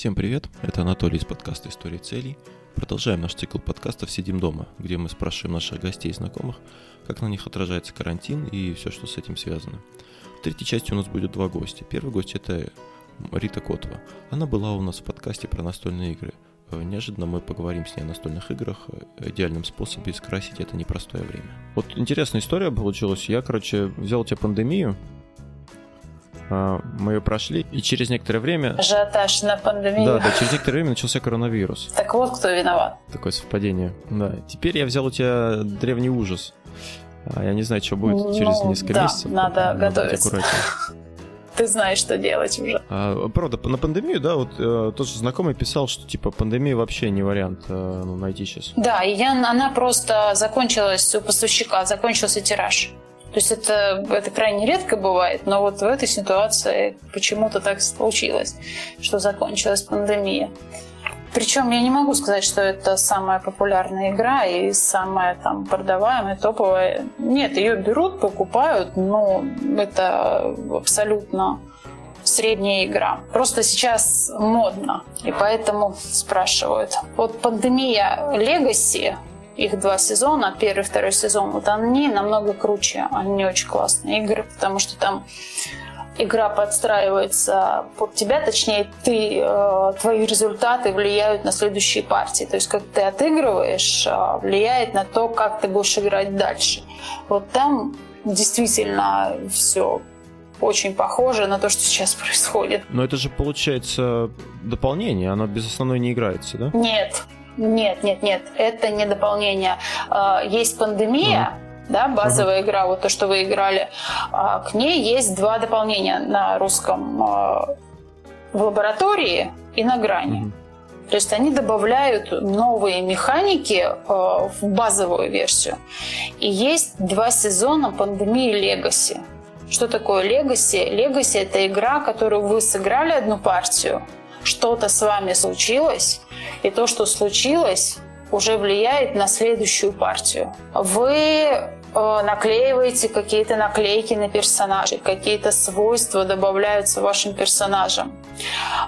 Всем привет, это Анатолий из подкаста «Истории целей». Продолжаем наш цикл подкастов «Сидим дома», где мы спрашиваем наших гостей и знакомых, как на них отражается карантин и все, что с этим связано. В третьей части у нас будет два гостя. Первый гость – это Рита Котова. Она была у нас в подкасте про настольные игры. Э, неожиданно мы поговорим с ней о настольных играх, о идеальном способе скрасить это непростое время. Вот интересная история получилась. Я, короче, взял тебе пандемию, мы ее прошли, и через некоторое время... Ажиотаж на пандемию. Да, да, через некоторое время начался коронавирус. Так вот, кто виноват. Такое совпадение, да. Теперь я взял у тебя древний ужас. А, я не знаю, что будет ну, через несколько да, месяцев. надо, надо готовиться. Ты знаешь, что делать уже. А, правда, на пандемию, да, вот э, тот же знакомый писал, что типа пандемия вообще не вариант э, ну, найти сейчас. Да, и я, она просто закончилась у поставщика, закончился тираж. То есть это, это крайне редко бывает, но вот в этой ситуации почему-то так случилось, что закончилась пандемия. Причем я не могу сказать, что это самая популярная игра и самая там продаваемая, топовая. Нет, ее берут, покупают, но это абсолютно средняя игра. Просто сейчас модно, и поэтому спрашивают. Вот пандемия Legacy их два сезона, первый и второй сезон, вот они намного круче, они очень классные игры, потому что там игра подстраивается под тебя, точнее, ты, э, твои результаты влияют на следующие партии. То есть, как ты отыгрываешь, э, влияет на то, как ты будешь играть дальше. Вот там действительно все очень похоже на то, что сейчас происходит. Но это же получается дополнение, оно без основной не играется, да? Нет, нет, нет, нет, это не дополнение. А, есть пандемия, mm-hmm. да, базовая uh-huh. игра, вот то, что вы играли. А, к ней есть два дополнения на русском а, в лаборатории и на грани. Mm-hmm. То есть они добавляют новые механики в базовую версию. И есть два сезона пандемии Легаси. Что такое Легаси? Легаси это игра, которую вы сыграли одну партию, что-то с вами случилось, и то, что случилось, уже влияет на следующую партию. Вы э, наклеиваете какие-то наклейки на персонажей, какие-то свойства добавляются вашим персонажам,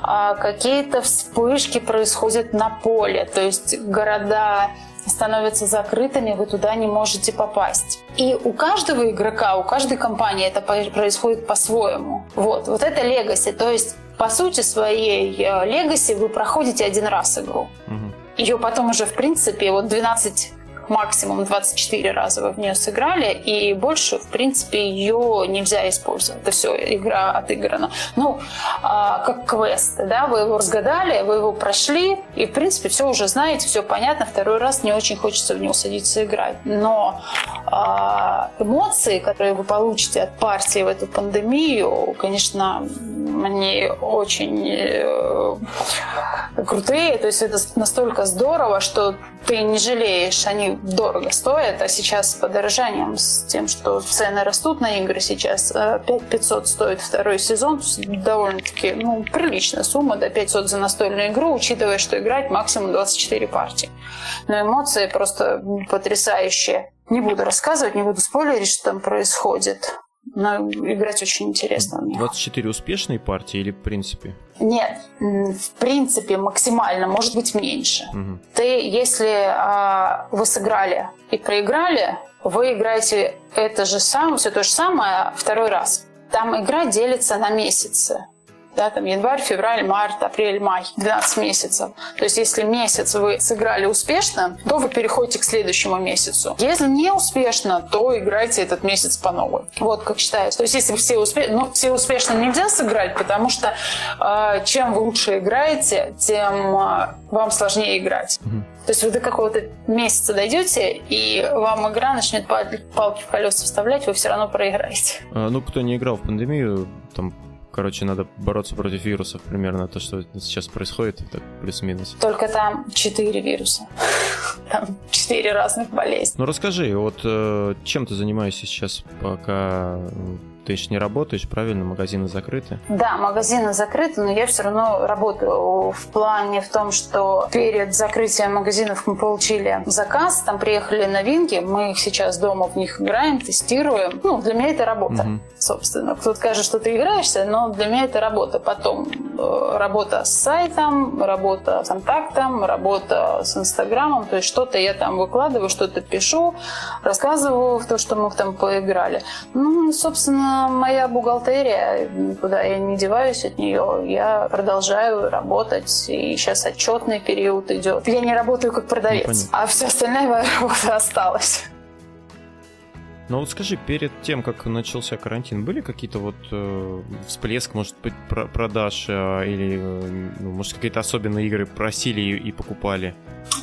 а какие-то вспышки происходят на поле, то есть города становятся закрытыми, вы туда не можете попасть. И у каждого игрока, у каждой компании это происходит по-своему. Вот, вот это легаси, то есть по сути своей легаси вы проходите один раз игру. Угу. Ее потом уже, в принципе, вот 12 максимум 24 раза вы в нее сыграли, и больше, в принципе, ее нельзя использовать. Это все, игра отыграна. Ну, а, как квест, да, вы его разгадали, вы его прошли, и, в принципе, все уже знаете, все понятно, второй раз не очень хочется в него садиться играть. Но а, эмоции, которые вы получите от партии в эту пандемию, конечно, они очень э, крутые, то есть это настолько здорово, что ты не жалеешь, они дорого стоят, а сейчас с подорожанием, с тем, что цены растут на игры сейчас, 5500 э, стоит второй сезон, довольно-таки ну, приличная сумма, да, 500 за настольную игру, учитывая, что играть максимум 24 партии. Но эмоции просто потрясающие. Не буду рассказывать, не буду спойлерить, что там происходит. Но играть очень интересно. 24 успешные партии или в принципе? Нет, в принципе максимально, может быть меньше. Угу. Ты, если а, вы сыграли и проиграли, вы играете это же самое, все то же самое второй раз. Там игра делится на месяцы да, там январь, февраль, март, апрель, май, 12 месяцев. То есть если месяц вы сыграли успешно, то вы переходите к следующему месяцу. Если не успешно, то играйте этот месяц по новой. Вот как считается. То есть если все успешно, ну, все успешно нельзя сыграть, потому что э, чем вы лучше играете, тем э, вам сложнее играть. То есть вы до какого-то месяца дойдете, и вам игра начнет палки в колеса вставлять, вы все равно проиграете. А, ну, кто не играл в пандемию, там Короче, надо бороться против вирусов, примерно то, что сейчас происходит, так плюс-минус. Только там четыре вируса. Там четыре разных болезни. Ну расскажи, вот э, чем ты занимаешься сейчас, пока ты еще не работаешь, правильно? Магазины закрыты? Да, магазины закрыты, но я все равно работаю в плане в том, что перед закрытием магазинов мы получили заказ, там приехали новинки, мы их сейчас дома в них играем, тестируем. Ну, для меня это работа, угу. собственно. Кто-то скажет, что ты играешься, но для меня это работа. Потом э, работа с сайтом, работа с контактом, работа с Инстаграмом, то есть что-то я там выкладываю, что-то пишу, рассказываю в то, что мы там поиграли. Ну, собственно, моя бухгалтерия, никуда я не деваюсь от нее, я продолжаю работать, и сейчас отчетный период идет. Я не работаю как продавец, ну, а вся остальная моя работа осталась. Ну вот скажи, перед тем, как начался карантин, были какие-то вот э, всплеск, может быть, про продаж э, или, э, ну, может, какие-то особенные игры просили и, и покупали?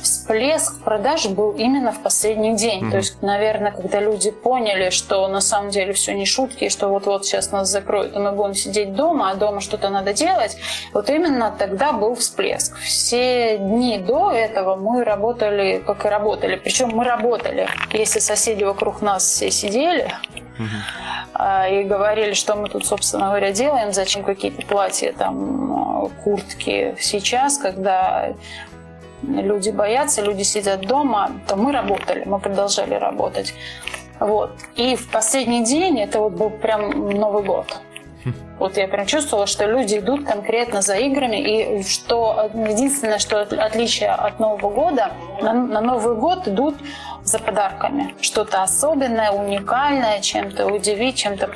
Всплеск продаж был именно в последний день. Mm-hmm. То есть, наверное, когда люди поняли, что на самом деле все не шутки, что вот-вот сейчас нас закроют, и мы будем сидеть дома, а дома что-то надо делать, вот именно тогда был всплеск. Все дни до этого мы работали, как и работали. Причем мы работали. Если соседи вокруг нас все сидели, Uh-huh. и говорили, что мы тут, собственно говоря, делаем, зачем какие-то платья, там, куртки сейчас, когда люди боятся, люди сидят дома, то мы работали, мы продолжали работать. Вот. И в последний день, это вот был прям Новый год. Вот я прям чувствовала, что люди идут конкретно за играми, и что единственное, что отличие от Нового года, на, на Новый год идут за подарками. Что-то особенное, уникальное, чем-то удивить, чем-то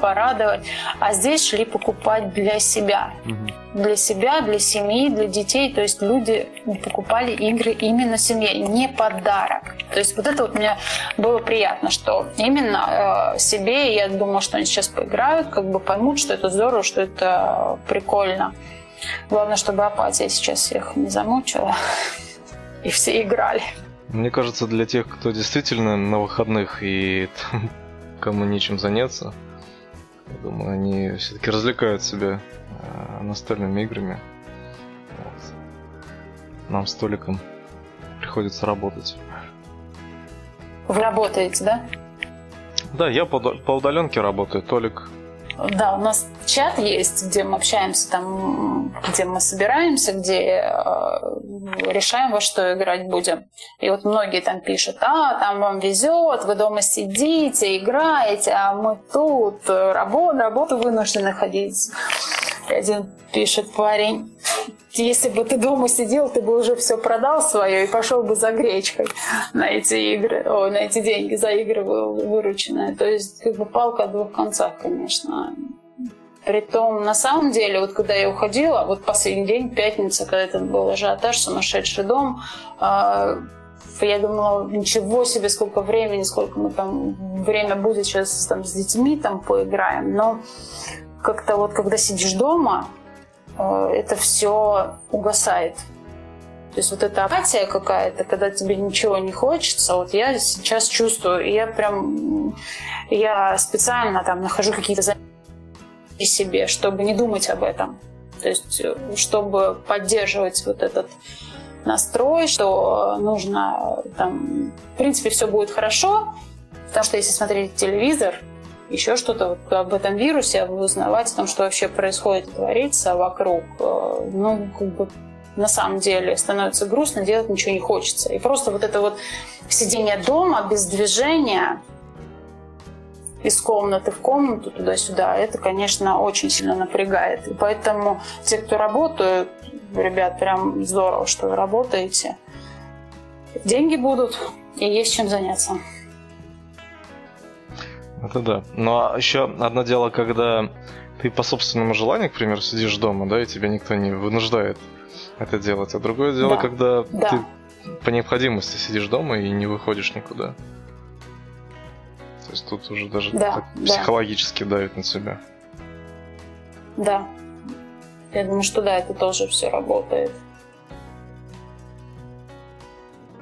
порадовать. А здесь шли покупать для себя. Угу. Для себя, для семьи, для детей. То есть люди покупали игры именно семье, не подарок. То есть вот это вот мне было приятно, что именно э, себе, я думала, что они сейчас поиграют, как бы поймут, что это здорово, что это прикольно. Главное, чтобы апатия сейчас всех не замучила. И все играли. Мне кажется, для тех, кто действительно на выходных и там, кому нечем заняться, я думаю, они все-таки развлекают себя э, настольными играми. Вот. Нам столиком приходится работать. Вы работаете, да? Да, я по, по удаленке работаю. Толик да, у нас чат есть, где мы общаемся, там, где мы собираемся, где э, решаем, во что играть будем. И вот многие там пишут, а, там вам везет, вы дома сидите, играете, а мы тут работу, работу вынуждены ходить. Один пишет парень, если бы ты дома сидел, ты бы уже все продал свое и пошел бы за гречкой на эти игры, о, на эти деньги за игры вырученные. То есть как бы палка о двух концах, конечно. Притом, на самом деле, вот когда я уходила, вот последний день, пятница, когда это был ажиотаж, сумасшедший дом, э, я думала, ничего себе, сколько времени, сколько мы там, время будет сейчас там с детьми там поиграем. Но как-то вот, когда сидишь дома, Э, это все угасает. То есть вот эта апатия какая-то, когда тебе ничего не хочется, вот я сейчас чувствую, я прям, я специально там нахожу какие-то занятия себе, чтобы не думать об этом. То есть, э, чтобы поддерживать вот этот настрой, что нужно там, в принципе, все будет хорошо, потому что если смотреть телевизор, еще что-то вот об этом вирусе, узнавать о том, что вообще происходит, творится вокруг. Э, ну, как бы на самом деле становится грустно, делать ничего не хочется. И просто вот это вот сидение дома без движения, из комнаты в комнату туда-сюда, это, конечно, очень сильно напрягает. И поэтому те, кто работают, ребят, прям здорово, что вы работаете. Деньги будут, и есть чем заняться. Это да. Ну а еще одно дело, когда ты по собственному желанию, к примеру, сидишь дома, да, и тебя никто не вынуждает это делать. А другое дело, да. когда да. ты по необходимости сидишь дома и не выходишь никуда. То есть тут уже даже да, да. психологически давит на себя. Да. Я думаю, что да, это тоже все работает.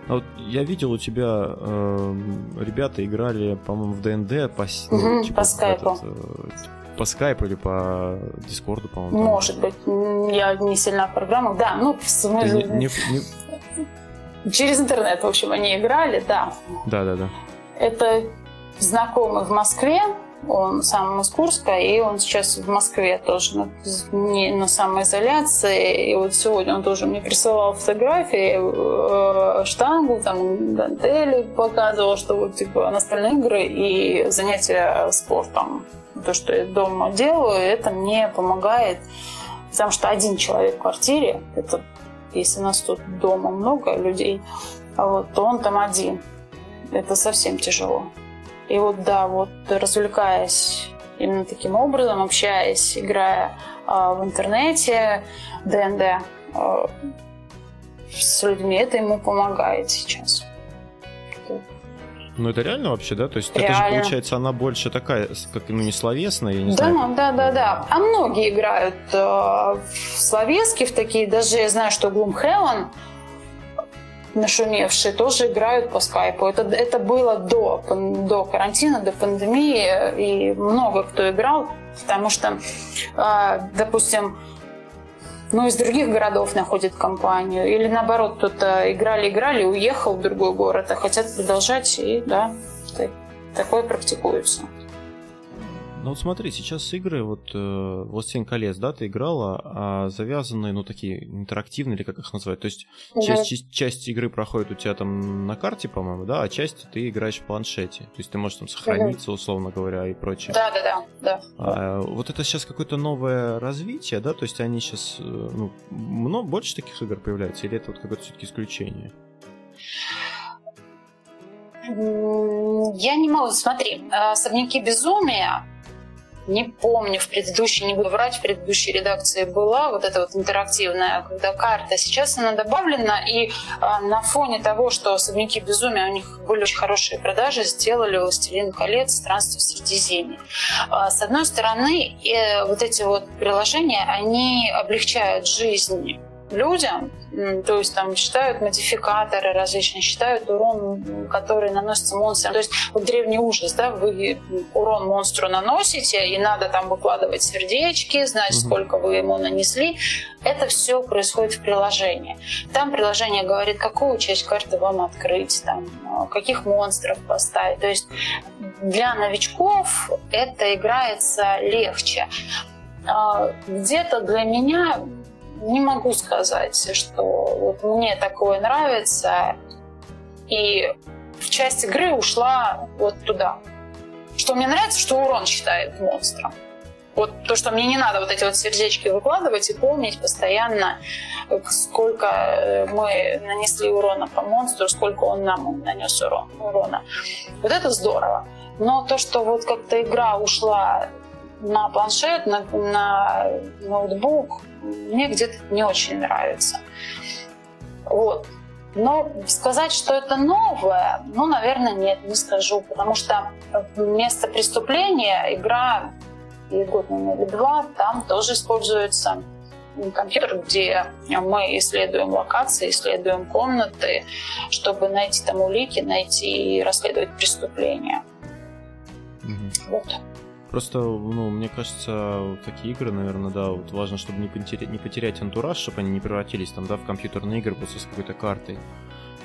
А вот я видел у тебя э, ребята играли, по-моему, в ДНД по, угу, типа, по скайпу. Этот, э, по скайпу или по Дискорду, по-моему. Может быть, я не сильно в программах. Да, ну, в смысле... Не, не, не... Через интернет, в общем, они играли, да. Да, да, да. Это знакомый в Москве, Он сам из Курска, и он сейчас в Москве тоже на, не, на самоизоляции. И вот сегодня он тоже мне присылал фотографии, э, штангу, там, гантели показывал, что вот типа настольные игры и занятия спортом. То, что я дома делаю, это мне помогает, потому что один человек в квартире, это если нас тут дома много людей, вот, то он там один. Это совсем тяжело. И вот да, вот развлекаясь именно таким образом, общаясь, играя э, в интернете, ДНД э, с людьми, это ему помогает сейчас. Ну это реально вообще, да? То есть реально. это же получается она больше такая, как ну не словесная, я не да, знаю. Да, да, да. А многие играют э, в словески, в такие, даже я знаю, что Gloomhaven нашумевшие тоже играют по скайпу. Это, это было до, до карантина, до пандемии, и много кто играл, потому что, а, допустим, ну, из других городов находит компанию. Или наоборот, кто-то играли-играли, уехал в другой город, а хотят продолжать, и да, такое практикуется. Ну вот смотри, сейчас игры, вот э, «Властелин колец», да, ты играла, а завязанные, ну такие интерактивные, или как их назвать, то есть угу. часть, часть игры проходит у тебя там на карте, по-моему, да, а часть ты играешь в планшете, то есть ты можешь там сохраниться, угу. условно говоря, и прочее. Да, да, да, да. А, вот это сейчас какое-то новое развитие, да, то есть они сейчас, э, ну, много, больше таких игр появляется, или это вот какое-то все-таки исключение? Я не могу, смотри, э, «Особняки безумия» не помню, в предыдущей, не буду врать, в предыдущей редакции была вот эта вот интерактивная, когда карта. Сейчас она добавлена, и а, на фоне того, что «Особняки безумия», у них были очень хорошие продажи, сделали «Властелин колец», «Странство в Средиземье». А, с одной стороны, э, вот эти вот приложения, они облегчают жизнь людям, то есть там считают модификаторы различные, считают урон, который наносится монстрам. То есть вот древний ужас, да, вы урон монстру наносите, и надо там выкладывать сердечки, знать, угу. сколько вы ему нанесли. Это все происходит в приложении. Там приложение говорит, какую часть карты вам открыть, там, каких монстров поставить. То есть для новичков это играется легче. А, где-то для меня не могу сказать, что вот мне такое нравится. И часть игры ушла вот туда. Что мне нравится, что урон считает монстром. Вот то, что мне не надо вот эти вот сердечки выкладывать и помнить постоянно, сколько э, мы нанесли урона по монстру, сколько он нам нанес урон, урона. Вот это здорово. Но то, что вот как-то игра ушла на планшет, на, на ноутбук, мне где-то не очень нравится. Вот. Но сказать, что это новое, ну, наверное, нет, не скажу, потому что место преступления, игра и год номер два, там тоже используется компьютер, где мы исследуем локации, исследуем комнаты, чтобы найти там улики, найти и расследовать преступления. Mm-hmm. Вот. Просто, ну, мне кажется, такие игры, наверное, да, вот важно, чтобы не потерять, не потерять антураж, чтобы они не превратились там, да, в компьютерные игры просто с какой-то картой.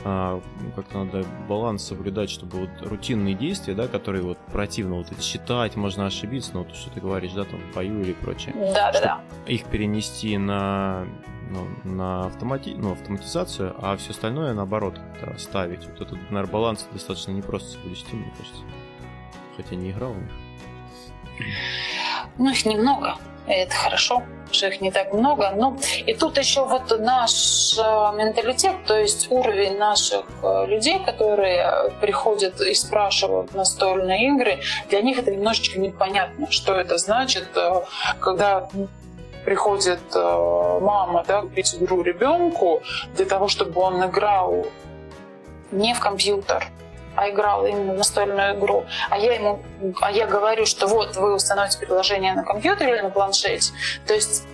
А, ну, как-то надо баланс соблюдать, чтобы вот рутинные действия, да, которые вот противно вот эти считать, можно ошибиться, но вот что ты говоришь, да, там, пою или прочее. Да, да, да. Их перенести на, ну, на автомати... ну, автоматизацию, а все остальное, наоборот, ставить. Вот этот, наверное, баланс достаточно непросто соблюсти, мне кажется. Хотя не играл в них. Ну, их немного, это хорошо, что их не так много. Ну, и тут еще вот наш э, менталитет, то есть уровень наших э, людей, которые приходят и спрашивают настольные игры, для них это немножечко непонятно, что это значит, э, когда приходит мама да, купить игру ребенку для того, чтобы он играл не в компьютер, а играл именно в настольную игру, а я ему, а я говорю, что вот вы установите приложение на компьютере или на планшете, то есть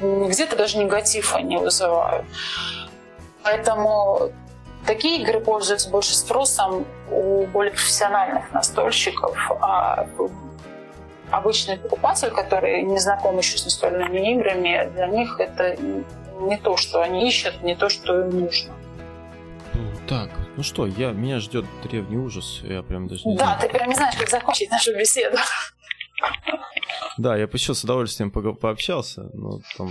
где-то даже негатив они вызывают. Поэтому такие игры пользуются больше спросом у более профессиональных настольщиков, а обычный покупатель, который не знаком еще с настольными играми, для них это не то, что они ищут, не то, что им нужно. Так, Ну что, я, меня ждет древний ужас, я прям даже не Да, знаю. ты прям не знаешь, как закончить нашу беседу. Да, я еще с удовольствием по пообщался, но там...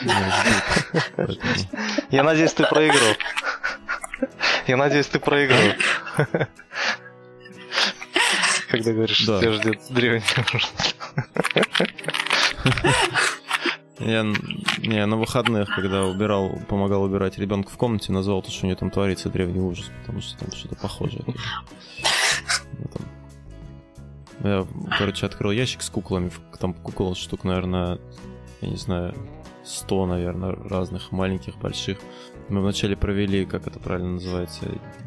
Я надеюсь, ты проиграл. Я надеюсь, ты проиграл. Когда говоришь, да. тебя ждет древний ужас. Я, я на выходных, когда убирал, помогал убирать ребенка в комнате, назвал то, что у нее там творится древний ужас, потому что там что-то похожее. Я, короче, открыл ящик с куклами. Там кукол штук, наверное, я не знаю, 100, наверное, разных, маленьких, больших. Мы вначале провели, как это правильно называется,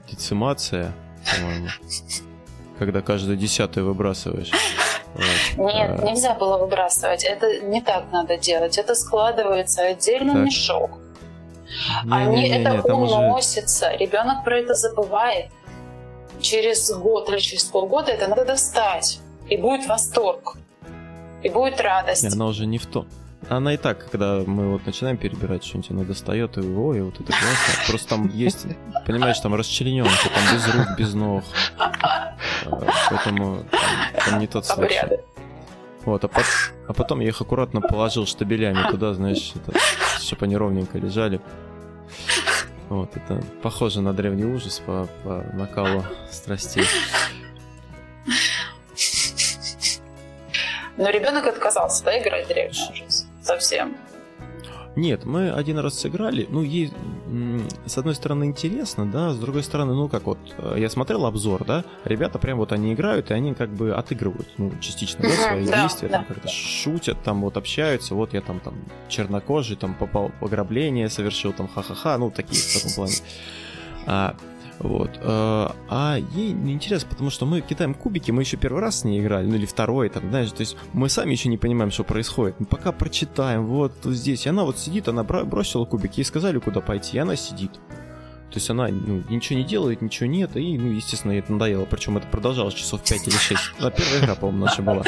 децимация, по-моему. Когда каждую десятую выбрасываешь. Нет, нельзя было выбрасывать. Это не так надо делать. Это складывается отдельно так. мешок. Не, Они не, не, это не, уносится. Уже... Ребенок про это забывает. Через год или через полгода это надо достать. И будет восторг. И будет радость. Не, она уже не в том. Она и так, когда мы вот начинаем перебирать что-нибудь, она достает и ой, вот это классно. Просто там есть, понимаешь, там расчлененка, там без рук, без ног. А, поэтому там, там не тот случай. Вот, а, по- а потом я их аккуратно положил штабелями туда, знаешь, это, чтобы они ровненько лежали. Вот, это похоже на древний ужас по, по накалу страстей. Но ребенок отказался, да, играть в древний ужас совсем. Нет, мы один раз сыграли. Ну, ей, с одной стороны, интересно, да, с другой стороны, ну, как вот, э, я смотрел обзор, да, ребята прям вот они играют, и они как бы отыгрывают, ну, частично, да, свои да, действия, да. там как-то шутят, там вот общаются, вот я там, там, чернокожий, там, попал в ограбление, совершил, там, ха-ха-ха, ну, такие в таком плане. А, вот. Э, а ей интересно, потому что мы кидаем кубики, мы еще первый раз с ней играли, ну или второй, там, знаешь, то есть мы сами еще не понимаем, что происходит. Мы пока прочитаем, вот здесь. И она вот сидит, она бросила кубики, ей сказали, куда пойти, и она сидит. То есть она ну, ничего не делает, ничего нет, и, ну, естественно, ей это надоело. Причем это продолжалось часов 5 или 6. А первая игра, по-моему, наша была.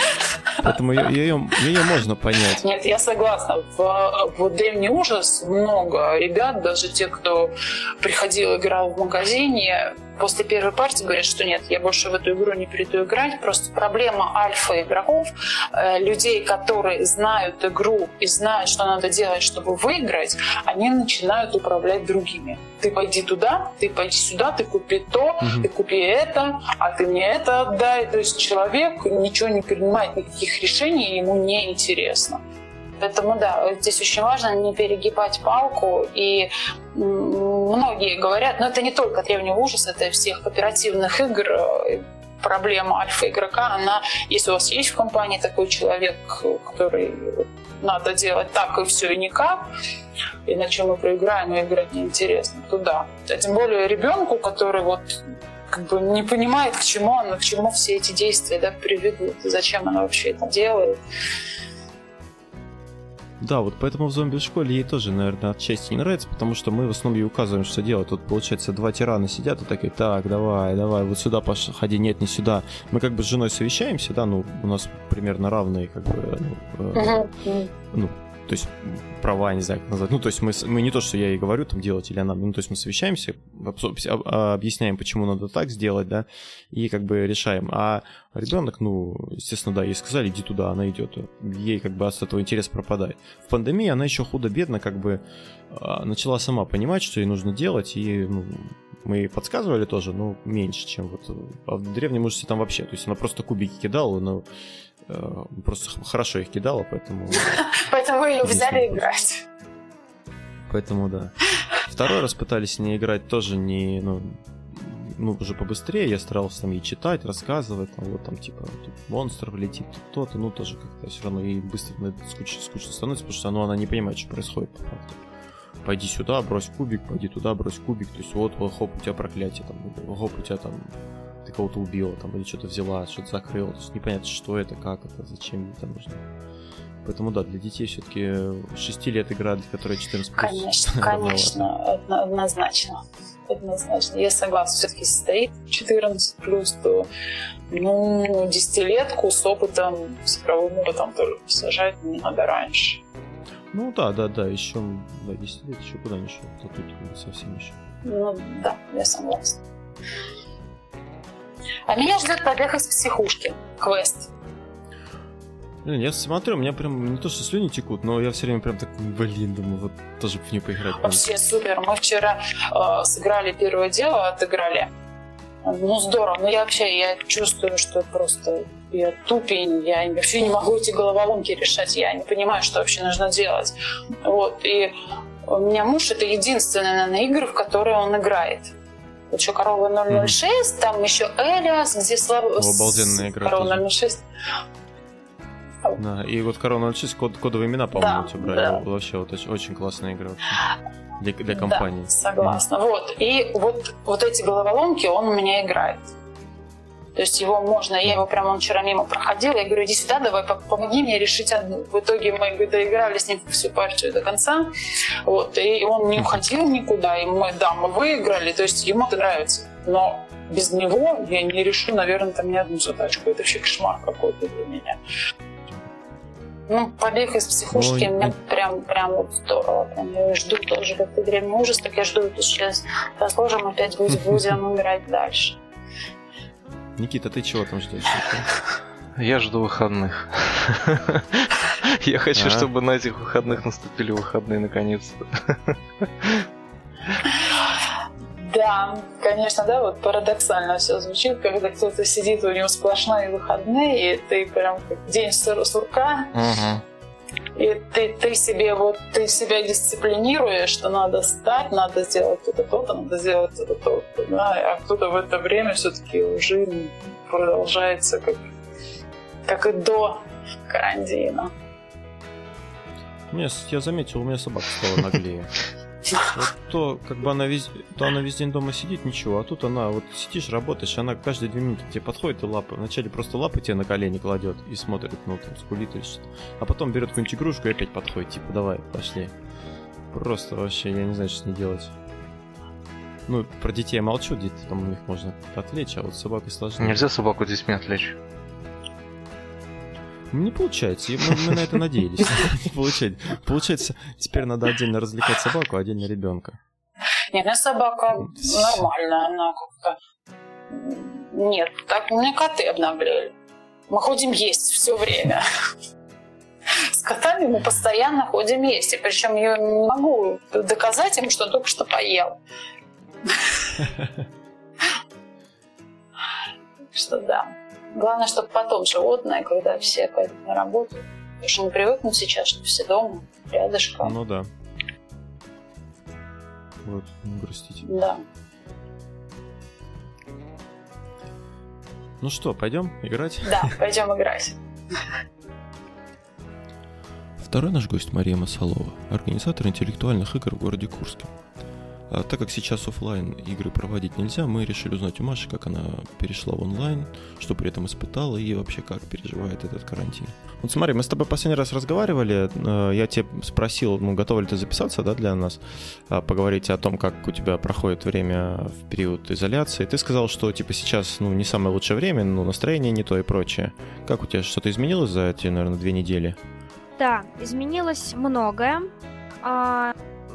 Поэтому ее, ее, ее можно понять. Нет, я согласна. В, в Древний ужас много ребят, даже те, кто приходил, играл в магазине, после первой партии говорят, что нет, я больше в эту игру не приду играть. Просто проблема альфа игроков, э, людей, которые знают игру и знают, что надо делать, чтобы выиграть, они начинают управлять другими. Ты пойди туда, ты пойди сюда, ты купи то, угу. ты купи это, а ты мне это отдай. То есть человек ничего не принимает, никаких решений, ему не интересно. Поэтому да, здесь очень важно не перегибать палку. И многие говорят, но это не только древний ужас, это всех кооперативных игр э, проблема альфа-игрока, она, если у вас есть в компании такой человек, который надо делать так и все и никак, иначе мы проиграем и играть неинтересно, то да. А тем более ребенку, который вот как бы не понимает, к чему он, к чему все эти действия да, приведут, зачем она вообще это делает. Да, вот поэтому в зомби в школе ей тоже, наверное, отчасти не нравится, потому что мы в основном ей указываем, что делать. Тут, получается, два тирана сидят и такие, так, давай, давай, вот сюда ходи, нет, не сюда. Мы как бы с женой совещаемся, да, ну, у нас примерно равные, как бы, ну, э, ну то есть права, не знаю, как назвать. Ну, то есть мы, мы не то, что я ей говорю, там, делать или она, ну, то есть мы совещаемся, объясняем, почему надо так сделать, да, и как бы решаем. А ребенок, ну, естественно, да, ей сказали, иди туда, она идет. Ей как бы от этого интерес пропадает. В пандемии она еще худо-бедно как бы а, начала сама понимать, что ей нужно делать, и ну, мы ей подсказывали тоже, но меньше, чем вот а в древнем ужасе там вообще. То есть она просто кубики кидала, но просто хорошо их кидала, поэтому... Поэтому ее взяли играть. Поэтому да. Второй раз пытались с ней играть тоже не, ну, ну, уже побыстрее, я старался там ей читать, рассказывать, там, вот там, типа, тут монстр влетит, тут то-то, ну, тоже как-то все равно ей быстро скучно, скучно становится, потому что ну, она не понимает, что происходит по факту. Пойди сюда, брось кубик, пойди туда, брось кубик, то есть вот, хоп, у тебя проклятие, там, хоп, у тебя там ты кого-то убила там, или что-то взяла, что-то закрыла. То есть непонятно, что это, как это, зачем это нужно. Поэтому да, для детей все-таки 6 лет игра, для которой 14 Конечно, конечно, однозначно. Однозначно. Я согласна, все-таки стоит 14 плюс, то ну, десятилетку с опытом, с цифровым опытом тоже сажать не надо раньше. Ну да, да, да, еще да, 10 лет, еще куда не шел, то тут совсем еще. Ну да, я согласна. А меня ждет побег из психушки, квест. Блин, я смотрю, у меня прям не то, что слюни текут, но я все время прям так, блин, думаю, вот тоже в нее поиграть. Вообще супер. Мы вчера э, сыграли первое дело, отыграли. Ну, здорово. Но я вообще, я чувствую, что просто я тупень, я вообще не могу эти головоломки решать, я не понимаю, что вообще нужно делать. Вот, и у меня муж — это единственная, наверное, игры, в которые он играет. Еще «Корова 006», mm-hmm. там еще «Элиас», где слабо... Обалденная игра «Корова 006». Да, и вот «Корона 06» код, кодовые имена, по-моему, да, брали. Да. Вообще вот очень, очень классная игра вообще для, для компании. Да, согласна. Mm-hmm. Вот, и вот, вот эти головоломки он у меня играет. То есть его можно, я его прямо он вчера мимо проходила, я говорю, иди сюда, давай помоги мне решить одну. В итоге мы доиграли с ним всю партию до конца, вот, и он не уходил никуда, и мы, да, мы выиграли, то есть ему это нравится. Но без него я не решу, наверное, там ни одну задачку. Это вообще кошмар какой-то для меня. Ну, побег из психушки Ой. мне прям, прям вот здорово. Прям я жду тоже, как ты древний ужас, так я жду, сейчас разложим опять будем играть дальше. Никита, ты чего там ждешь? Я жду выходных. Я хочу, чтобы на этих выходных наступили выходные наконец-то. Да, конечно, да, вот парадоксально все звучит, когда кто-то сидит, у него сплошные выходные, и ты прям как день сурка, и ты, ты себе вот, ты себя дисциплинируешь, что надо встать, надо сделать это то-то, надо сделать это то-то, да, а кто-то в это время все-таки уже продолжается как, как и до карантина. Я, я заметил, у меня собака стала наглее. Вот то, как бы она везде, то она весь день дома сидит, ничего, а тут она вот сидишь, работаешь, она каждые две минуты тебе подходит и лапы. Вначале просто лапы тебе на колени кладет и смотрит, ну там скулит или что-то. А потом берет какую-нибудь игрушку и опять подходит, типа, давай, пошли. Просто вообще, я не знаю, что с ней делать. Ну, про детей я молчу, дети там у них можно отвлечь, а вот собакой сложнее. Нельзя собаку детьми отвлечь. Не получается, мы, мы на это надеялись. Не получается. Получается, теперь надо отдельно развлекать собаку, а отдельно ребенка. Нет, у собака нормальная, она как-то... Нет, так у меня коты обнаглели. Мы ходим есть все время. С котами мы постоянно ходим есть. И причем я не могу доказать им, что только что поел. Что да. Главное, чтобы потом животное, когда все пойдут на работу, потому что не привыкнут сейчас, что все дома, рядышком. Ну да. Вот, не грустите. Да. Ну что, пойдем играть? Да, пойдем играть. Второй наш гость Мария Масалова, организатор интеллектуальных игр в городе Курске. А так как сейчас офлайн игры проводить нельзя, мы решили узнать у Маши, как она перешла в онлайн, что при этом испытала и вообще как переживает этот карантин. Вот смотри, мы с тобой последний раз разговаривали, э, я тебе спросил, ну, готова ли ты записаться, да, для нас, а, поговорить о том, как у тебя проходит время в период изоляции. Ты сказал, что, типа, сейчас, ну, не самое лучшее время, ну, настроение не то и прочее. Как у тебя что-то изменилось за эти, наверное, две недели? Да, изменилось многое.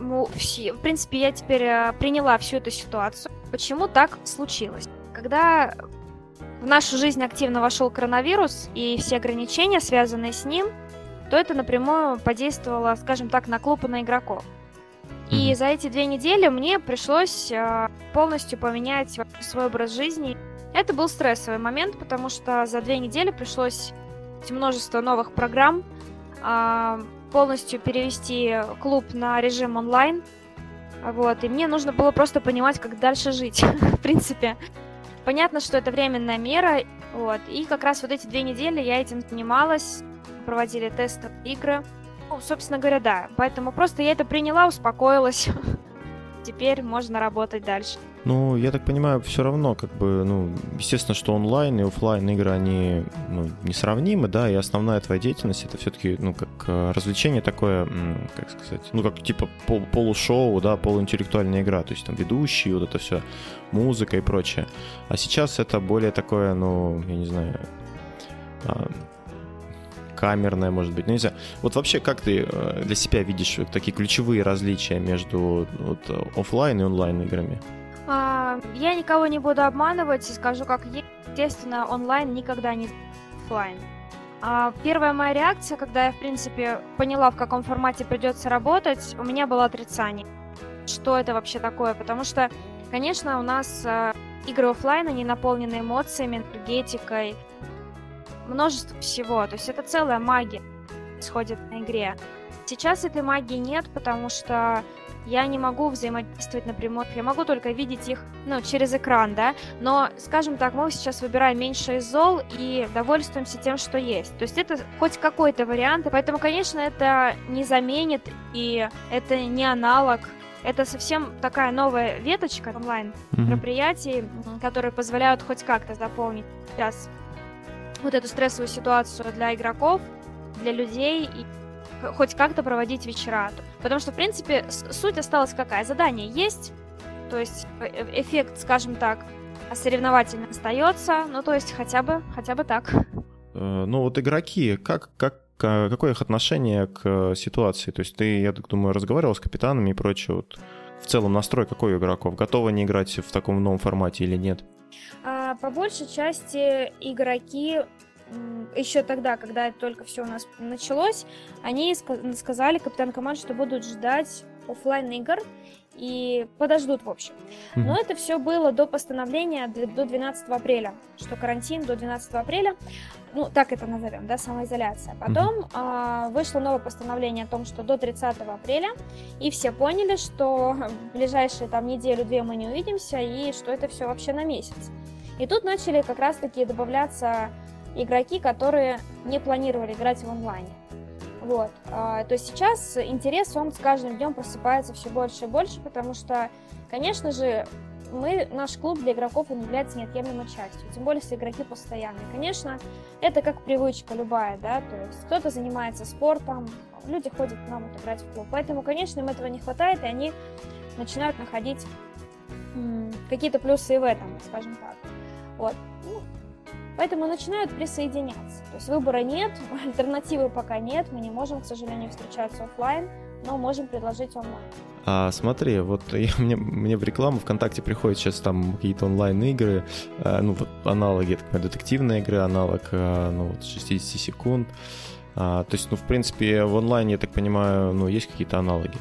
Ну, в принципе, я теперь э, приняла всю эту ситуацию. Почему так случилось? Когда в нашу жизнь активно вошел коронавирус и все ограничения, связанные с ним, то это напрямую подействовало, скажем так, на клуб и на игроков. И за эти две недели мне пришлось э, полностью поменять свой образ жизни. Это был стрессовый момент, потому что за две недели пришлось множество новых программ, а, полностью перевести клуб на режим онлайн. Вот, и мне нужно было просто понимать, как дальше жить, в принципе. Понятно, что это временная мера, вот, и как раз вот эти две недели я этим занималась, проводили тесты игры. Ну, собственно говоря, да, поэтому просто я это приняла, успокоилась. Теперь можно работать дальше. Ну, я так понимаю, все равно, как бы, ну, естественно, что онлайн и офлайн игры, они ну, несравнимы, да, и основная твоя деятельность это все-таки, ну, как э, развлечение такое, как сказать, ну, как типа пол полушоу, да, полуинтеллектуальная игра, то есть там ведущие, вот это все, музыка и прочее. А сейчас это более такое, ну, я не знаю, а, камерная, может быть, ну не знаю. Вот вообще, как ты э, для себя видишь такие ключевые различия между вот, офлайн и онлайн играми? А, я никого не буду обманывать и скажу, как. Естественно, онлайн никогда не офлайн. А первая моя реакция, когда я, в принципе, поняла, в каком формате придется работать, у меня было отрицание. Что это вообще такое? Потому что, конечно, у нас э, игры офлайн, они наполнены эмоциями, энергетикой, множество всего. То есть это целая магия происходит на игре. Сейчас этой магии нет, потому что я не могу взаимодействовать напрямую, я могу только видеть их, ну, через экран, да, но, скажем так, мы сейчас выбираем меньше из зол и довольствуемся тем, что есть. То есть это хоть какой-то вариант, и поэтому, конечно, это не заменит, и это не аналог это совсем такая новая веточка онлайн мероприятий, mm-hmm. которые позволяют хоть как-то заполнить сейчас вот эту стрессовую ситуацию для игроков, для людей и хоть как-то проводить вечера. Потому что, в принципе, суть осталась какая? Задание есть, то есть э, э, эффект, скажем так, соревновательно остается, ну то есть хотя бы, хотя бы так. Э, ну вот игроки, как, как, какое их отношение к ситуации? То есть ты, я так думаю, разговаривал с капитанами и прочее, вот в целом настрой какой у игроков? Готовы они играть в таком новом формате или нет? А, по большей части игроки еще тогда, когда это только все у нас началось, они сказали, капитан команд, что будут ждать офлайн игр и подождут, в общем. Но это все было до постановления до 12 апреля, что карантин до 12 апреля, ну, так это назовем, да, самоизоляция. Потом э, вышло новое постановление о том, что до 30 апреля, и все поняли, что в ближайшие там неделю-две мы не увидимся, и что это все вообще на месяц. И тут начали как раз-таки добавляться игроки, которые не планировали играть в онлайне. Вот. А, то есть сейчас интерес, он с каждым днем просыпается все больше и больше, потому что, конечно же, мы, наш клуб для игроков он является неотъемлемой частью, тем более если игроки постоянные. Конечно, это как привычка любая, да, то есть кто-то занимается спортом, люди ходят к нам играть в клуб. Поэтому, конечно, им этого не хватает, и они начинают находить какие-то плюсы и в этом, скажем так. Вот. Поэтому начинают присоединяться. То есть выбора нет, альтернативы пока нет, мы не можем, к сожалению, встречаться офлайн, но можем предложить онлайн. А смотри, вот я, мне, мне в рекламу ВКонтакте приходят сейчас там какие-то онлайн-игры, э, ну вот аналоги, так детективные игры, аналог, э, ну вот 60 секунд. А, то есть, ну, в принципе, в онлайне, я так понимаю, ну, есть какие-то аналоги.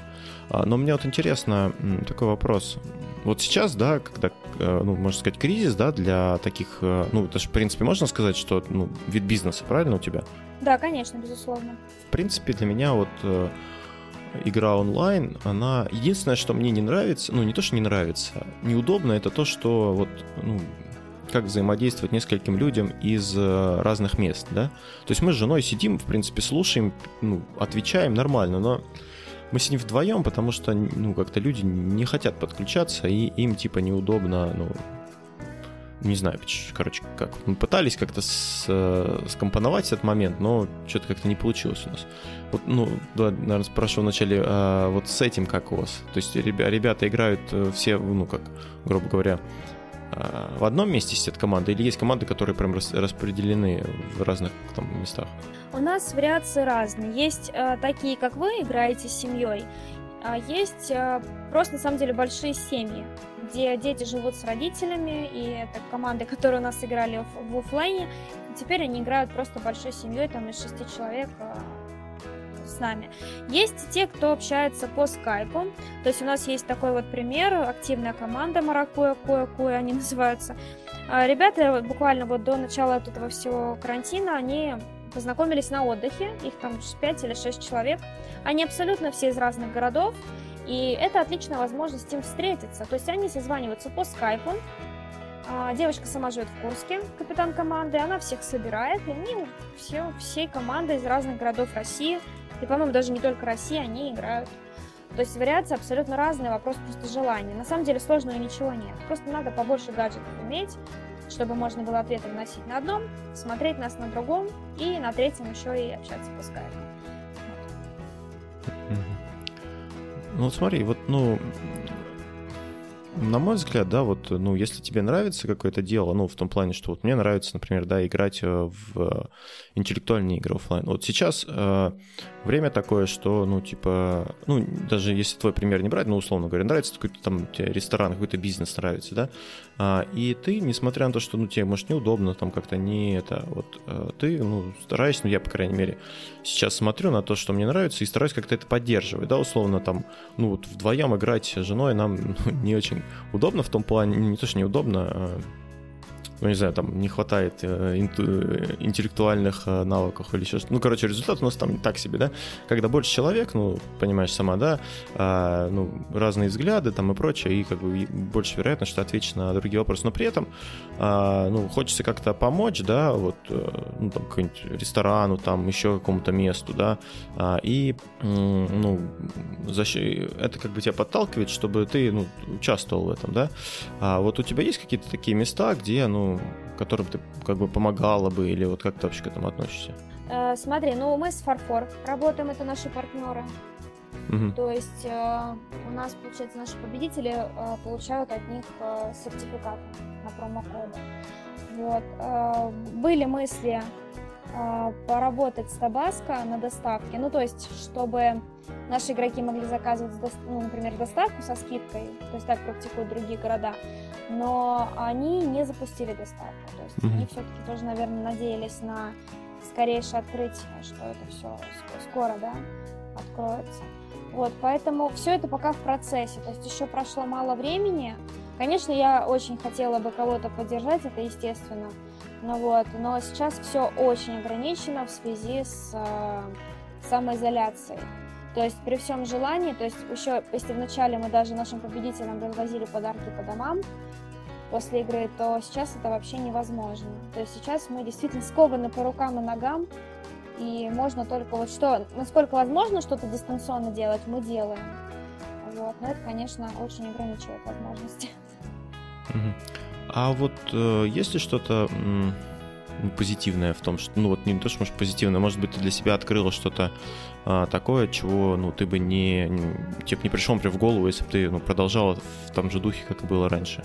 А, но мне вот интересно такой вопрос. Вот сейчас, да, когда, э, ну, можно сказать, кризис, да, для таких, э, ну, это же, в принципе, можно сказать, что, ну, вид бизнеса, правильно у тебя? Да, конечно, безусловно. В принципе, для меня вот э, игра онлайн, она... Единственное, что мне не нравится, ну, не то, что не нравится, неудобно, это то, что вот, ну, как взаимодействовать нескольким людям из разных мест, да. То есть мы с женой сидим, в принципе, слушаем, ну, отвечаем нормально, но мы сидим вдвоем, потому что, ну, как-то люди не хотят подключаться, и им, типа, неудобно, ну, не знаю, короче, как. Мы пытались как-то с, э, скомпоновать этот момент, но что-то как-то не получилось у нас. Вот, ну, да, наверное, спрошу вначале, а вот с этим как у вас? То есть ребята играют э, все, ну, как, грубо говоря, в одном месте сидят команды, или есть команды, которые прям распределены в разных там местах? У нас вариации разные. Есть э, такие, как вы играете с семьей, а есть э, просто на самом деле большие семьи, где дети живут с родителями, и это команды, которые у нас играли в, в офлайне. Теперь они играют просто большой семьей, там из шести человек э, с нами. Есть те, кто общается по скайпу. То есть у нас есть такой вот пример, активная команда Маракуя, Куя-Куя они называются. А ребята буквально вот до начала этого всего карантина, они познакомились на отдыхе, их там 5 или 6 человек. Они абсолютно все из разных городов, и это отличная возможность им встретиться. То есть они созваниваются по скайпу, а, Девочка сама живет в Курске, капитан команды, она всех собирает, и они все, всей командой из разных городов России, и, по-моему, даже не только России, они играют. То есть вариации абсолютно разные, вопрос просто желания. На самом деле сложного ничего нет, просто надо побольше гаджетов иметь, чтобы можно было ответы вносить на одном, смотреть нас на другом и на третьем еще и общаться по скайпу. Ну вот смотри, вот, ну, на мой взгляд, да, вот, ну, если тебе нравится какое-то дело, ну, в том плане, что вот мне нравится, например, да, играть э, в интеллектуальные игры офлайн. Вот сейчас э, время такое, что, ну, типа, ну, даже если твой пример не брать, ну, условно говоря, нравится какой-то там тебе ресторан, какой-то бизнес нравится, да, а, и ты, несмотря на то, что, ну, тебе, может, неудобно, там, как-то не это, вот, э, ты, ну, стараешься, ну, я, по крайней мере, сейчас смотрю на то, что мне нравится, и стараюсь как-то это поддерживать, да, условно, там, ну, вот вдвоем играть с женой нам ну, не очень удобно в том плане, не то, что неудобно, а ну, не знаю, там не хватает э, инту, интеллектуальных э, навыков или еще что-то. Ну, короче, результат у нас там так себе, да? Когда больше человек, ну, понимаешь сама, да, э, ну, разные взгляды там и прочее, и как бы больше вероятность, что ответишь на другие вопросы. Но при этом, э, ну, хочется как-то помочь, да, вот, э, ну, там, какому-нибудь ресторану, там, еще какому-то месту, да, э, и, э, ну, защ... это как бы тебя подталкивает, чтобы ты, ну, участвовал в этом, да. А вот у тебя есть какие-то такие места, где, ну, которым ты как бы помогала бы, или вот как ты вообще к этому относишься? Э, смотри, ну мы с Фарфор работаем, это наши партнеры. Угу. То есть э, у нас, получается, наши победители э, получают от них э, сертификат на промокоды. Вот. Э, были мысли э, поработать с Табаско на доставке, ну то есть, чтобы наши игроки могли заказывать, ну, например, доставку со скидкой, то есть так практикуют другие города но они не запустили доставку. То есть mm-hmm. они все-таки тоже, наверное, надеялись на скорейшее открытие, что это все скоро, да, откроется. Вот, поэтому все это пока в процессе, то есть еще прошло мало времени. Конечно, я очень хотела бы кого-то поддержать, это естественно, но вот, но сейчас все очень ограничено в связи с э, самоизоляцией. То есть при всем желании, то есть еще, если вначале мы даже нашим победителям развозили подарки по домам после игры, то сейчас это вообще невозможно. То есть сейчас мы действительно скованы по рукам и ногам, и можно только вот что, насколько возможно что-то дистанционно делать, мы делаем. Вот. Но это, конечно, очень ограничивает возможности. А вот э, есть ли что-то позитивное в том, что, ну вот не то, что может позитивное, может быть, ты для себя открыла что-то а, такое, чего, ну, ты бы не, не тебе бы не пришло, например, в голову, если бы ты, ну, продолжала в том же духе, как и было раньше.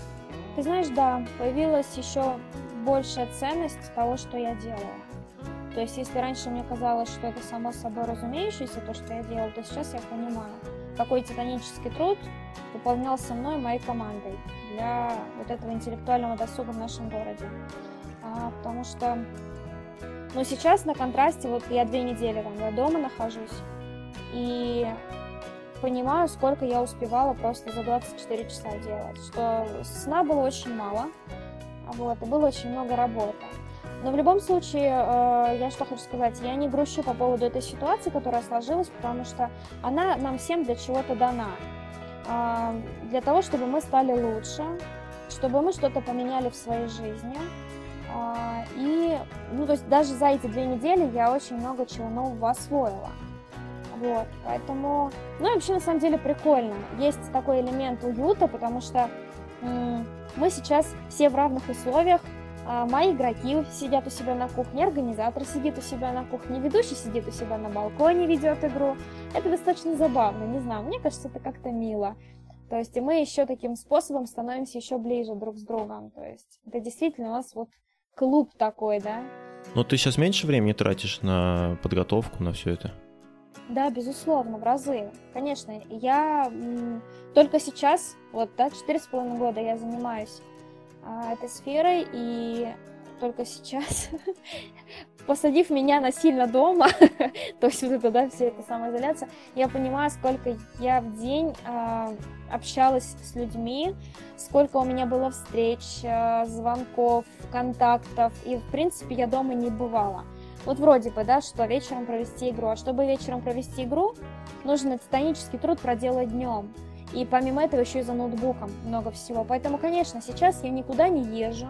Ты знаешь, да, появилась еще большая ценность того, что я делаю. То есть, если раньше мне казалось, что это само собой разумеющееся, то, что я делала, то сейчас я понимаю, какой титанический труд выполнялся мной и моей командой для вот этого интеллектуального досуга в нашем городе а, потому что, ну, сейчас на контрасте, вот я две недели там я дома нахожусь, и понимаю, сколько я успевала просто за 24 часа делать, что сна было очень мало, вот, и было очень много работы. Но в любом случае, э, я что хочу сказать, я не грущу по поводу этой ситуации, которая сложилась, потому что она нам всем для чего-то дана. Э, для того, чтобы мы стали лучше, чтобы мы что-то поменяли в своей жизни, и, ну, то есть даже за эти две недели я очень много чего нового освоила. Вот, поэтому, ну, вообще, на самом деле, прикольно. Есть такой элемент уюта, потому что мы сейчас все в равных условиях. А, мои игроки сидят у себя на кухне, организатор сидит у себя на кухне, ведущий сидит у себя на балконе, ведет игру. Это достаточно забавно, не знаю, мне кажется, это как-то мило. То есть и мы еще таким способом становимся еще ближе друг с другом. То есть это действительно у нас вот клуб такой, да. Но ты сейчас меньше времени тратишь на подготовку, на все это? Да, безусловно, в разы. Конечно, я только сейчас, вот, да, четыре с половиной года я занимаюсь а, этой сферой, и только сейчас, посадив меня насильно дома, то есть вот это, да, вся эта самоизоляция, я понимаю, сколько я в день э, общалась с людьми, сколько у меня было встреч, э, звонков, контактов, и, в принципе, я дома не бывала. Вот вроде бы, да, что вечером провести игру, а чтобы вечером провести игру, нужно титанический труд проделать днем. И помимо этого еще и за ноутбуком много всего. Поэтому, конечно, сейчас я никуда не езжу,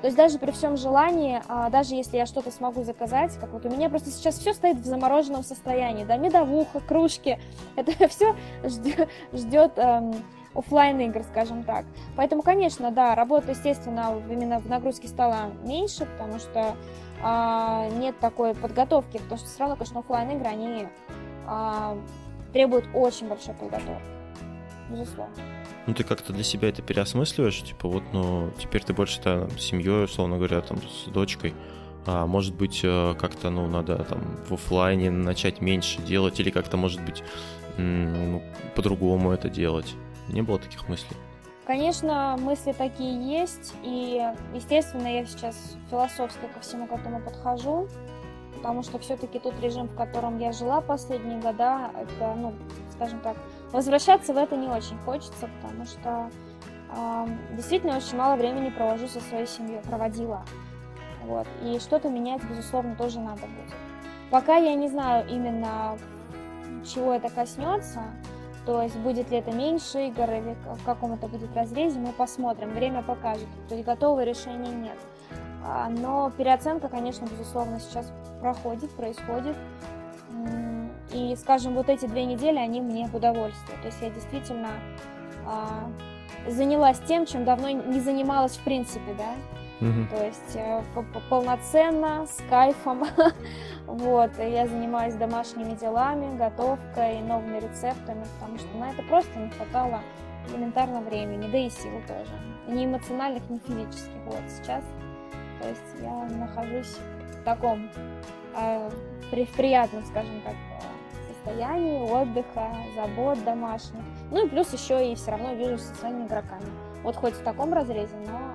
то есть даже при всем желании, а, даже если я что-то смогу заказать, как вот у меня просто сейчас все стоит в замороженном состоянии, да, медовуха, кружки, это все ждет, ждет эм, офлайн игр, скажем так. Поэтому, конечно, да, работа, естественно, именно в нагрузке стала меньше, потому что э, нет такой подготовки, потому что все равно, конечно, офлайн игры, они э, требуют очень большой подготовки. Безусловно. Ну, ты как-то для себя это переосмысливаешь, типа, вот, ну, теперь ты больше там с семьей, условно говоря, там, с дочкой, а может быть, э, как-то, ну, надо там в офлайне начать меньше делать, или как-то, может быть, ну, по-другому это делать. Не было таких мыслей? Конечно, мысли такие есть, и, естественно, я сейчас философски ко всему к этому подхожу, потому что все-таки тот режим, в котором я жила последние года, это, ну, скажем так, возвращаться в это не очень хочется, потому что э, действительно очень мало времени провожу со своей семьей, проводила. Вот. И что-то менять, безусловно, тоже надо будет. Пока я не знаю именно, чего это коснется, то есть будет ли это меньше игр или в каком это будет разрезе, мы посмотрим, время покажет. То есть готового решения нет. А, но переоценка, конечно, безусловно, сейчас проходит, происходит. И, скажем, вот эти две недели, они мне в удовольствие. То есть я действительно а, занялась тем, чем давно не занималась в принципе, да. Угу. То есть э, полноценно, с кайфом. вот, я занимаюсь домашними делами, готовкой, новыми рецептами, потому что на это просто не хватало элементарно времени, да и сил тоже. Ни эмоциональных, ни физических. Вот сейчас, то есть я нахожусь в таком, э, при, приятном, скажем так, состоянии отдыха, забот домашних. Ну и плюс еще и все равно вижу со своими игроками. Вот хоть в таком разрезе, но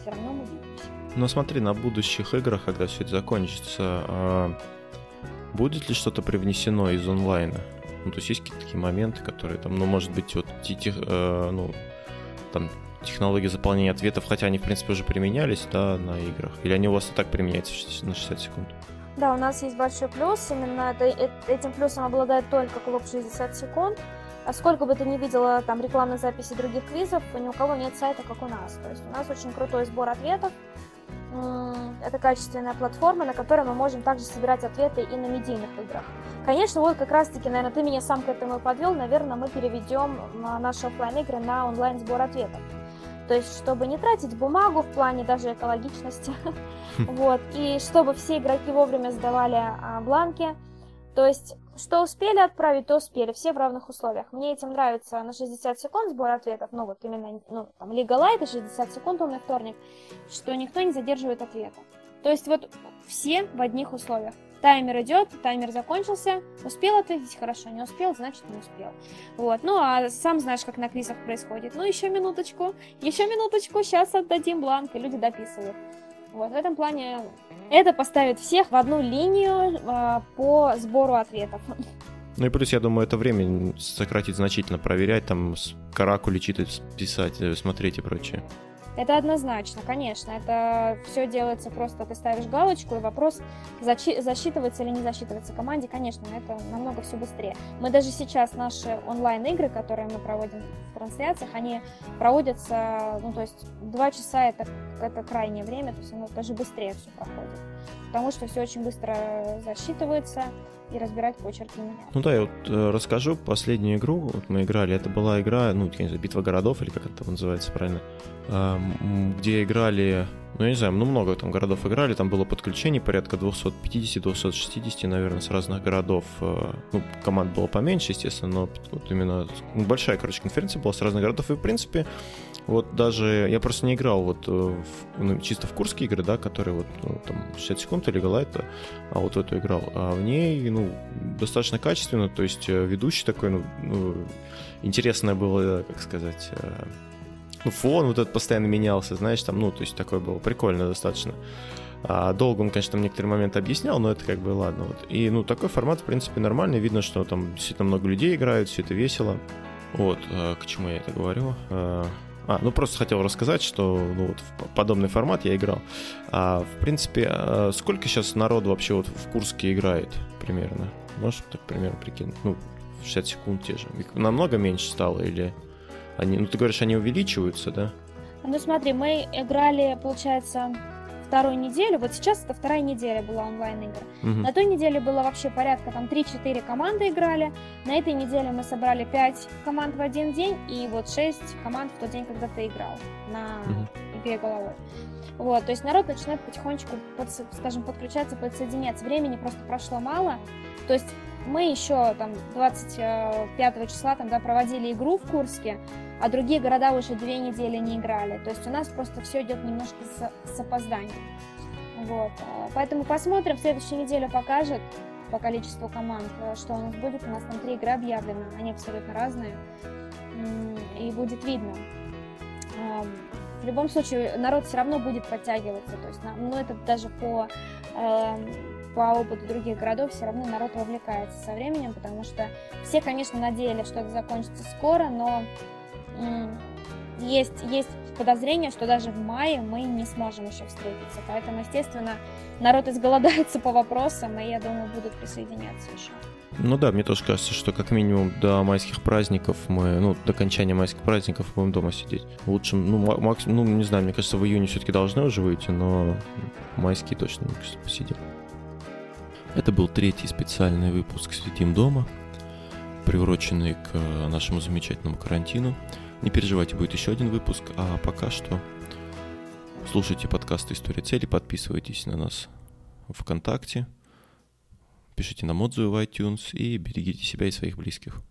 все равно мы видимся. Ну смотри, на будущих играх, когда все это закончится, а, будет ли что-то привнесено из онлайна? Ну, то есть есть какие-то такие моменты, которые там, ну, может быть, вот тех, э, ну, там, технологии заполнения ответов, хотя они, в принципе, уже применялись, да, на играх? Или они у вас и так применяются на 60 секунд? Да, у нас есть большой плюс. Именно это, э, этим плюсом обладает только клуб 60 секунд. А сколько бы ты ни видела там рекламной записи других квизов, ни у кого нет сайта, как у нас. То есть у нас очень крутой сбор ответов. Это качественная платформа, на которой мы можем также собирать ответы и на медийных играх. Конечно, вот как раз-таки, наверное, ты меня сам к этому подвел. Наверное, мы переведем наши офлайн игры на онлайн сбор ответов. То есть, чтобы не тратить бумагу в плане даже экологичности. вот. И чтобы все игроки вовремя сдавали а, бланки. То есть что успели отправить, то успели, все в равных условиях. Мне этим нравится на 60 секунд сбор ответов, ну вот именно, ну, там, Лига Лайт и 60 секунд умный вторник, что никто не задерживает ответа. То есть вот все в одних условиях. Таймер идет, таймер закончился, успел ответить хорошо, не успел, значит не успел. Вот, ну а сам знаешь, как на квизах происходит. Ну еще минуточку, еще минуточку, сейчас отдадим бланк, и люди дописывают. Вот, в этом плане это поставит всех в одну линию э, по сбору ответов. Ну и плюс, я думаю, это время сократить значительно, проверять, там, каракули читать, писать, э, смотреть и прочее. Это однозначно, конечно. Это все делается просто, ты ставишь галочку, и вопрос, зачи- засчитывается или не засчитывается команде, конечно, это намного все быстрее. Мы даже сейчас наши онлайн-игры, которые мы проводим в трансляциях, они проводятся, ну, то есть два часа это, это крайнее время, то есть оно даже быстрее все проходит. Потому что все очень быстро засчитывается, и разбирать почерки не Ну да, я вот э, расскажу последнюю игру. Вот мы играли. Это была игра, ну, я не знаю, битва городов, или как это называется правильно, э, где играли ну, я не знаю, ну, много там городов играли, там было подключение порядка 250-260, наверное, с разных городов. Э, ну, команд было поменьше, естественно, но вот именно ну, большая, короче, конференция была с разных городов, и, в принципе, вот даже я просто не играл вот э, в, ну, чисто в курские игры, да, которые вот ну, там 60 секунд или Галайта, а вот в эту играл. А в ней, ну, достаточно качественно, то есть э, ведущий такой, ну, ну интересное было, как сказать, ну, фон вот этот постоянно менялся, знаешь, там, ну, то есть такое было прикольно достаточно. А долго он, конечно, в некоторые моменты объяснял, но это как бы ладно. Вот. И, ну, такой формат, в принципе, нормальный. Видно, что там действительно много людей играют, все это весело. Вот, а, к чему я это говорю? А, ну просто хотел рассказать, что ну, вот в подобный формат я играл. А, в принципе, а сколько сейчас народу вообще вот в Курске играет примерно? Можешь так примерно прикинуть? Ну, 60 секунд те же. Намного меньше стало или... Они, ну, ты говоришь, они увеличиваются, да? Ну, смотри, мы играли, получается, вторую неделю. Вот сейчас это вторая неделя была онлайн-игр. Угу. На той неделе было вообще порядка там 3-4 команды играли. На этой неделе мы собрали 5 команд в один день и вот 6 команд в тот день, когда ты играл на угу. игре головой. Вот, то есть народ начинает потихонечку, под, скажем, подключаться, подсоединяться. Времени просто прошло мало. То есть мы еще там 25 числа там, да, проводили игру в Курске, а другие города уже две недели не играли. То есть у нас просто все идет немножко с, с опозданием. Вот. Поэтому посмотрим, в следующую неделю покажет по количеству команд, что у нас будет. У нас там три игры объявлено, они абсолютно разные. И будет видно. В любом случае, народ все равно будет подтягиваться. То есть, ну, это даже по по опыту других городов все равно народ вовлекается со временем, потому что все, конечно, надеялись, что это закончится скоро, но есть, есть подозрение, что даже в мае мы не сможем еще встретиться. Поэтому, естественно, народ изголодается по вопросам, и я думаю, будут присоединяться еще. Ну да, мне тоже кажется, что как минимум до майских праздников мы, ну, до окончания майских праздников будем дома сидеть. Лучше, ну, максимум, ну, не знаю, мне кажется, в июне все-таки должны уже выйти, но майские точно, мне кажется, посидим. Это был третий специальный выпуск «Сидим дома», приуроченный к нашему замечательному карантину. Не переживайте, будет еще один выпуск, а пока что слушайте подкасты «История цели», подписывайтесь на нас ВКонтакте, пишите нам отзывы в iTunes и берегите себя и своих близких.